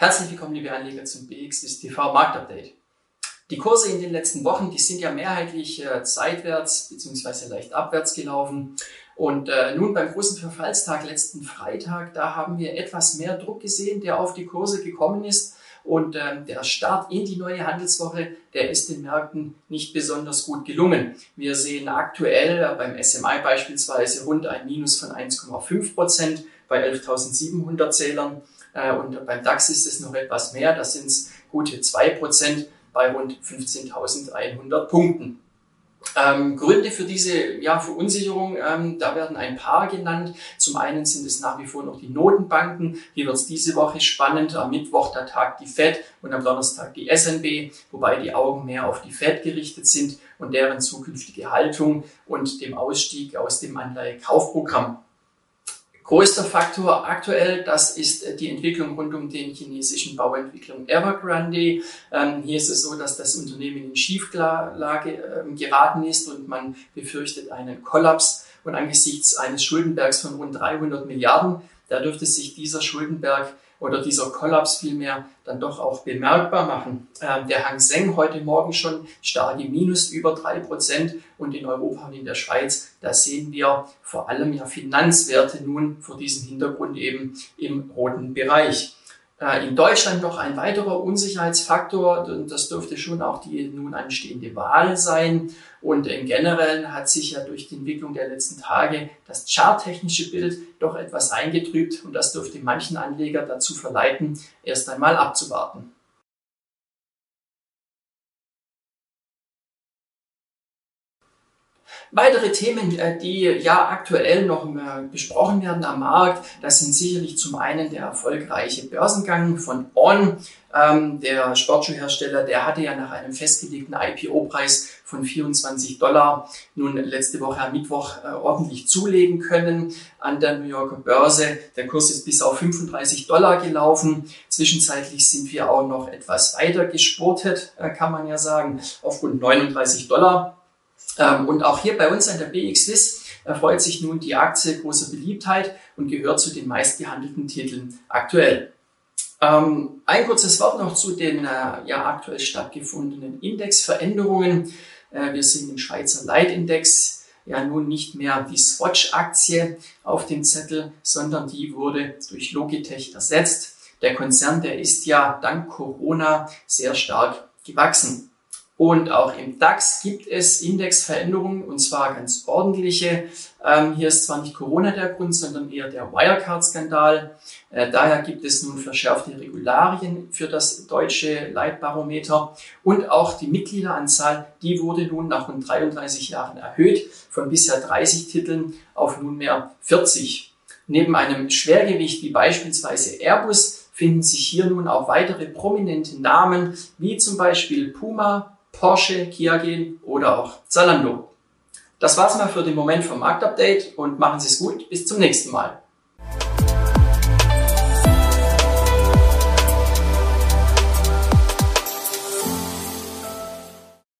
Herzlich willkommen, liebe Anleger, zum BXWIS TV Marktupdate. Die Kurse in den letzten Wochen, die sind ja mehrheitlich äh, seitwärts bzw. leicht abwärts gelaufen. Und äh, nun beim großen Verfallstag letzten Freitag, da haben wir etwas mehr Druck gesehen, der auf die Kurse gekommen ist. Und ähm, der Start in die neue Handelswoche, der ist den Märkten nicht besonders gut gelungen. Wir sehen aktuell äh, beim SMI beispielsweise rund ein Minus von 1,5 Prozent bei 11.700 Zählern. Äh, und beim DAX ist es noch etwas mehr, da sind es gute zwei Prozent bei rund 15.100 Punkten. Ähm, Gründe für diese ja, Verunsicherung, ähm, da werden ein paar genannt. Zum einen sind es nach wie vor noch die Notenbanken. Hier wird es diese Woche spannend. Am Mittwoch da tagt die Fed und am Donnerstag die SNB, wobei die Augen mehr auf die Fed gerichtet sind und deren zukünftige Haltung und dem Ausstieg aus dem Anleihekaufprogramm. Größter Faktor aktuell, das ist äh, die Entwicklung rund um den chinesischen Bauentwicklung Evergrande. Ähm, hier ist es so, dass das Unternehmen in Schieflage äh, geraten ist und man befürchtet einen Kollaps. Und angesichts eines Schuldenbergs von rund 300 Milliarden, da dürfte sich dieser Schuldenberg oder dieser Kollaps vielmehr dann doch auch bemerkbar machen. Ähm, der Hang Seng heute Morgen schon starke Minus über drei Prozent und in Europa und in der Schweiz, da sehen wir vor allem ja Finanzwerte nun vor diesem Hintergrund eben im roten Bereich. Äh, in Deutschland noch ein weiterer Unsicherheitsfaktor, und das dürfte schon auch die nun anstehende Wahl sein. Und im Generellen hat sich ja durch die Entwicklung der letzten Tage das charttechnische Bild doch etwas eingetrübt und das dürfte manchen Anleger dazu verleiten, erst einmal abzuwarten. Weitere Themen, äh, die ja aktuell noch äh, besprochen werden am Markt, das sind sicherlich zum einen der erfolgreiche Börsengang von On. Ähm, der Sportschuhhersteller, der hatte ja nach einem festgelegten IPO-Preis von 24 Dollar nun letzte Woche am Mittwoch äh, ordentlich zulegen können an der New Yorker Börse. Der Kurs ist bis auf 35 Dollar gelaufen. Zwischenzeitlich sind wir auch noch etwas weiter gesportet, kann man ja sagen, auf rund 39 Dollar. Ähm, und auch hier bei uns an der BXWIS erfreut sich nun die Aktie großer Beliebtheit und gehört zu den meistgehandelten Titeln aktuell. Ähm, ein kurzes Wort noch zu den äh, ja aktuell stattgefundenen Indexveränderungen. Äh, wir sehen den Schweizer Leitindex ja nun nicht mehr die Swatch-Aktie auf dem Zettel, sondern die wurde durch Logitech ersetzt. Der Konzern, der ist ja dank Corona sehr stark gewachsen. Und auch im DAX gibt es Indexveränderungen und zwar ganz ordentliche. Ähm, hier ist zwar nicht Corona der Grund, sondern eher der Wirecard-Skandal. Äh, daher gibt es nun verschärfte Regularien für das deutsche Leitbarometer und auch die Mitgliederanzahl, die wurde nun nach rund 33 Jahren erhöht von bisher 30 Titeln auf nunmehr 40. Neben einem Schwergewicht wie beispielsweise Airbus finden sich hier nun auch weitere prominente Namen wie zum Beispiel Puma, Porsche, Kia oder auch Zalando. Das war's mal für den Moment vom Marktupdate und machen Sie es gut. Bis zum nächsten Mal.